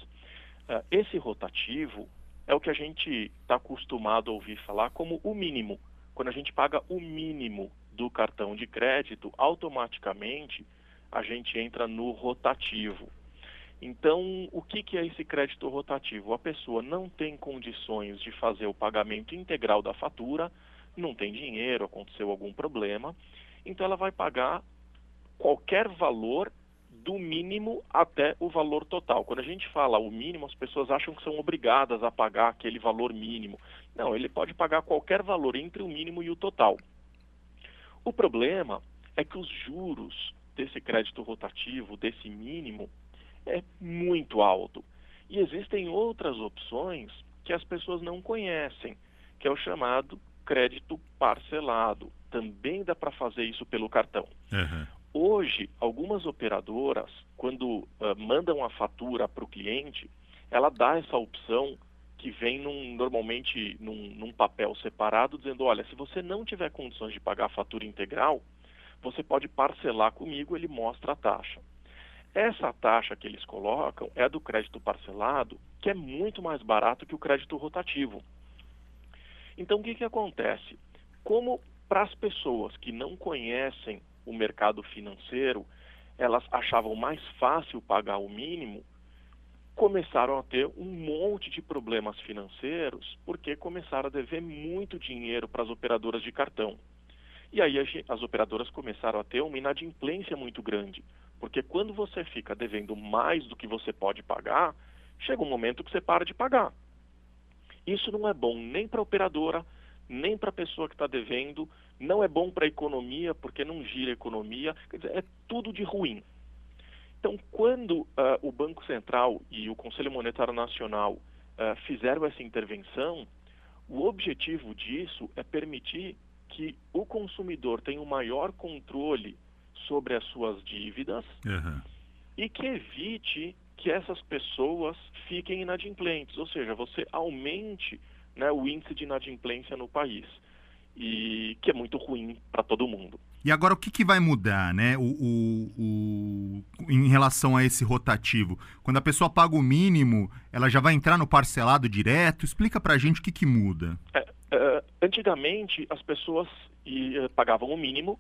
É, esse rotativo é o que a gente está acostumado a ouvir falar como o mínimo quando a gente paga o mínimo do cartão de crédito, automaticamente a gente entra no rotativo. Então, o que, que é esse crédito rotativo? A pessoa não tem condições de fazer o pagamento integral da fatura, não tem dinheiro, aconteceu algum problema, então ela vai pagar qualquer valor do mínimo até o valor total. Quando a gente fala o mínimo, as pessoas acham que são obrigadas a pagar aquele valor mínimo. Não, ele pode pagar qualquer valor entre o mínimo e o total. O problema é que os juros desse crédito rotativo, desse mínimo, é muito alto. E existem outras opções que as pessoas não conhecem, que é o chamado crédito parcelado. Também dá para fazer isso pelo cartão. Uhum. Hoje, algumas operadoras, quando uh, mandam a fatura para o cliente, ela dá essa opção que vem num, normalmente num, num, papel separado, dizendo, olha, se você não tiver condições de pagar a fatura integral, você pode parcelar comigo, ele mostra a taxa. Essa taxa que eles colocam é do crédito parcelado, que é muito mais barato que o crédito rotativo. Então, o que, que acontece? Como para as pessoas que não conhecem o mercado financeiro, elas achavam mais fácil pagar o mínimo, começaram a ter um monte de problemas financeiros porque começaram a dever muito dinheiro para as operadoras de cartão. E aí as operadoras começaram a ter uma inadimplência muito grande, porque quando você fica devendo mais do que você pode pagar, chega um momento que você para de pagar. Isso não é bom nem para a operadora, nem para a pessoa que está devendo, não é bom para a economia, porque não gira a economia, quer dizer, é tudo de ruim. Então, quando uh, o Banco Central e o Conselho Monetário Nacional uh, fizeram essa intervenção, o objetivo disso é permitir que o consumidor tenha um maior controle sobre as suas dívidas uhum. e que evite que essas pessoas fiquem inadimplentes, ou seja, você aumente né, o índice de inadimplência no país e que é muito ruim para todo mundo. E agora o que, que vai mudar, né? O, o, o, em relação a esse rotativo? Quando a pessoa paga o mínimo, ela já vai entrar no parcelado direto? Explica para gente o que, que muda. É, é, antigamente as pessoas eh, pagavam o mínimo,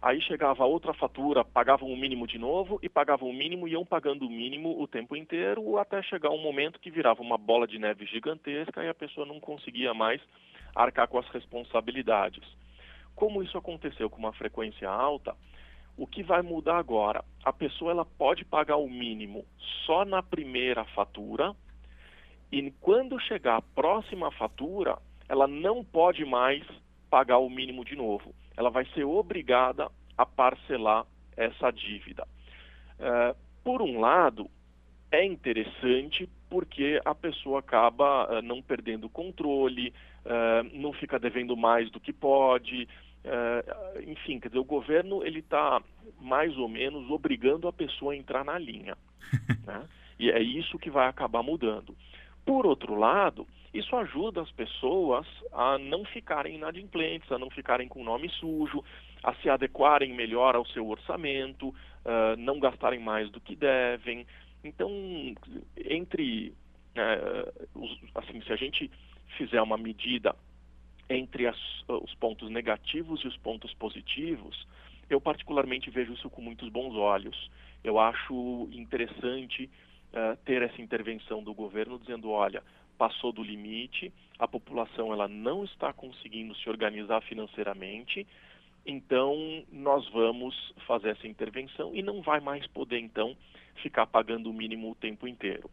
aí chegava outra fatura, pagavam o mínimo de novo e pagavam o mínimo e iam pagando o mínimo o tempo inteiro até chegar um momento que virava uma bola de neve gigantesca e a pessoa não conseguia mais arcar com as responsabilidades. Como isso aconteceu com uma frequência alta, o que vai mudar agora? A pessoa ela pode pagar o mínimo só na primeira fatura e quando chegar a próxima fatura, ela não pode mais pagar o mínimo de novo. Ela vai ser obrigada a parcelar essa dívida. Uh, por um lado, é interessante porque a pessoa acaba uh, não perdendo controle, uh, não fica devendo mais do que pode, uh, enfim, quer dizer, o governo ele está mais ou menos obrigando a pessoa a entrar na linha, <laughs> né? E é isso que vai acabar mudando. Por outro lado, isso ajuda as pessoas a não ficarem inadimplentes, a não ficarem com nome sujo, a se adequarem melhor ao seu orçamento, não gastarem mais do que devem, então, entre, os, assim, se a gente fizer uma medida entre as, os pontos negativos e os pontos positivos, eu particularmente vejo isso com muitos bons olhos. Eu acho interessante uh, ter essa intervenção do governo dizendo, olha, passou do limite, a população ela não está conseguindo se organizar financeiramente, então nós vamos fazer essa intervenção e não vai mais poder então ficar pagando o mínimo o tempo inteiro.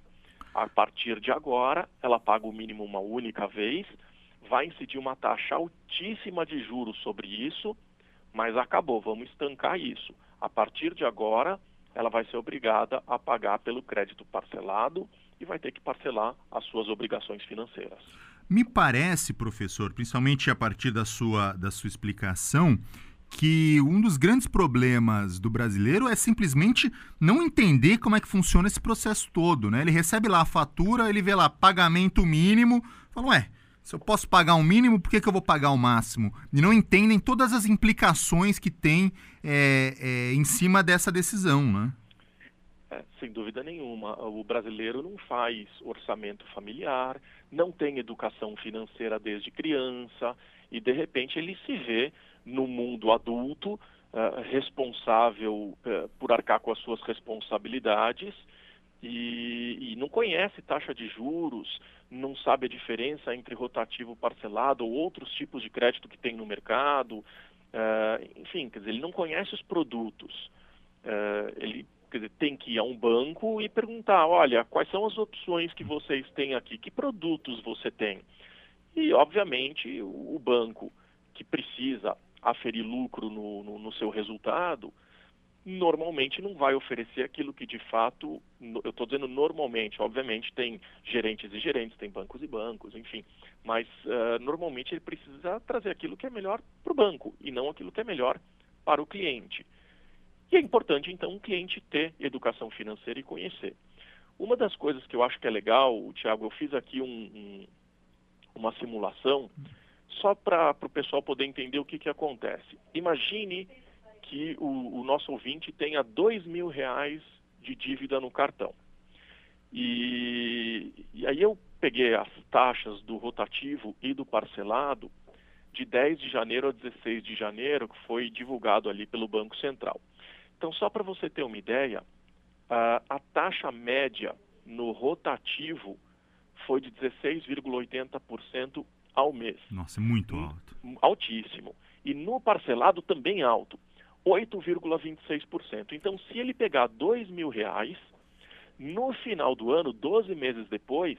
A partir de agora, ela paga o mínimo uma única vez, vai incidir uma taxa altíssima de juros sobre isso, mas acabou, vamos estancar isso. A partir de agora, ela vai ser obrigada a pagar pelo crédito parcelado e vai ter que parcelar as suas obrigações financeiras. Me parece, professor, principalmente a partir da sua, da sua explicação, que um dos grandes problemas do brasileiro é simplesmente não entender como é que funciona esse processo todo, né? Ele recebe lá a fatura, ele vê lá pagamento mínimo, fala, ué, se eu posso pagar o um mínimo, por que, que eu vou pagar o máximo? E não entendem todas as implicações que tem é, é, em cima dessa decisão, né? É, sem dúvida nenhuma. O brasileiro não faz orçamento familiar, não tem educação financeira desde criança e, de repente, ele se vê no mundo adulto, uh, responsável uh, por arcar com as suas responsabilidades e, e, não conhece taxa de juros, não sabe a diferença entre rotativo parcelado ou outros tipos de crédito que tem no mercado, uh, enfim, quer dizer, ele não conhece os produtos. Ele dizer, tem que ir a um banco e perguntar, olha, quais são as opções que vocês têm aqui, que produtos você tem? E, obviamente, o banco que precisa aferir lucro no, no, no seu resultado, normalmente não vai oferecer aquilo que de fato, eu estou dizendo normalmente, obviamente tem gerentes e gerentes, tem bancos e bancos, enfim, mas uh, normalmente ele precisa trazer aquilo que é melhor para o banco e não aquilo que é melhor para o cliente. E é importante então o cliente ter educação financeira e conhecer. Uma das coisas que eu acho que é legal, Tiago, eu fiz aqui um, um, uma simulação só para o pessoal poder entender o que, que acontece. Imagine que o, o nosso ouvinte tenha dois mil reais de dívida no cartão. E, e, aí eu peguei as taxas do rotativo e do parcelado de 10 de janeiro a 16 de janeiro, que foi divulgado ali pelo Banco Central. Então, só para você ter uma ideia, a, a taxa média no rotativo foi de 16,80% ao mês. Nossa, é muito alto. Altíssimo. E no parcelado também alto. 8,26%. Então, se ele pegar dois mil reais, no final do ano, 12 meses depois,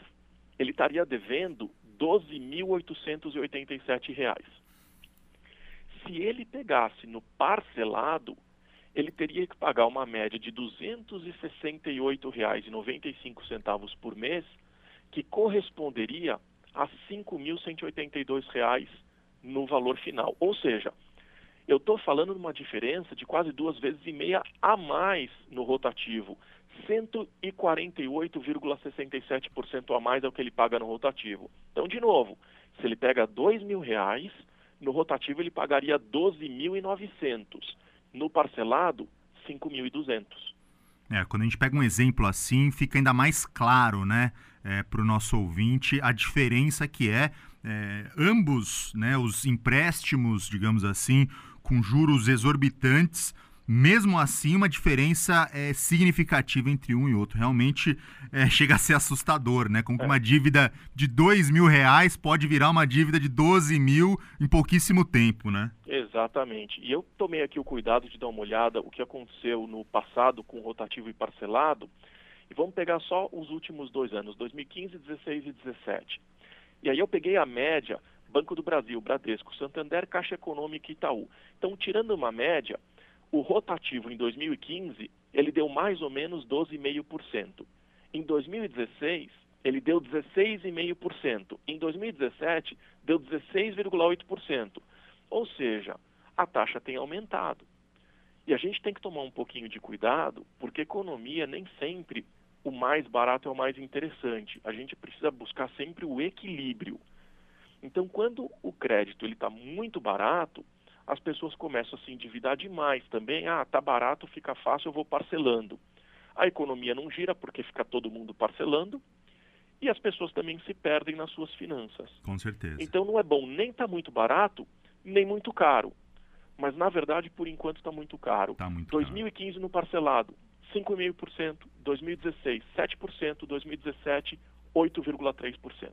ele estaria devendo 12.887 reais. Se ele pegasse no parcelado, ele teria que pagar uma média de R$ 268,95 por mês, que corresponderia a R$ 5.182 no valor final. Ou seja, eu estou falando de uma diferença de quase duas vezes e meia a mais no rotativo. 148,67% a mais é o que ele paga no rotativo. Então, de novo, se ele pega mil reais, no rotativo ele pagaria 12.900. No parcelado, 5.200. É, quando a gente pega um exemplo assim, fica ainda mais claro, né, é, para o nosso ouvinte a diferença que é, é ambos, né, os empréstimos, digamos assim, com juros exorbitantes. Mesmo assim, uma diferença é, significativa entre um e outro. Realmente é, <laughs> chega a ser assustador, né? Como que uma dívida de dois mil reais pode virar uma dívida de 12 mil em pouquíssimo tempo, né? Exatamente. E eu tomei aqui o cuidado de dar uma olhada o que aconteceu no passado com rotativo e parcelado. E vamos pegar só os últimos dois anos, 2015, 16 e 17. E aí eu peguei a média Banco do Brasil, Bradesco, Santander, Caixa Econômica e Itaú. Então, tirando uma média, o rotativo em 2015 ele deu mais ou menos 12,5%. Em 2016 ele deu 16,5%. Em 2017 deu 16,8%. Ou seja, a taxa tem aumentado. E a gente tem que tomar um pouquinho de cuidado, porque economia nem sempre o mais barato é o mais interessante. A gente precisa buscar sempre o equilíbrio. Então, quando o crédito ele está muito barato, as pessoas começam a se endividar demais também. Ah, tá barato, fica fácil, eu vou parcelando. A economia não gira porque fica todo mundo parcelando e as pessoas também se perdem nas suas finanças. Com certeza. Então não é bom nem tá muito barato, nem muito caro. Mas na verdade, por enquanto está muito caro. Tá muito 2015 caro. no parcelado, 5,5%, 2016, 7%, 2017, 8,3%.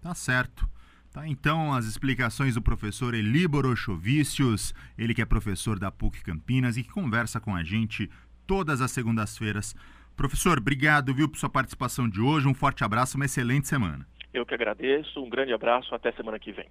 Tá certo. Tá, então, as explicações do professor Elíboro Chovicius, ele que é professor da PUC Campinas e que conversa com a gente todas as segundas-feiras. Professor, obrigado, viu, por sua participação de hoje. Um forte abraço, uma excelente semana. Eu que agradeço, um grande abraço, até semana que vem.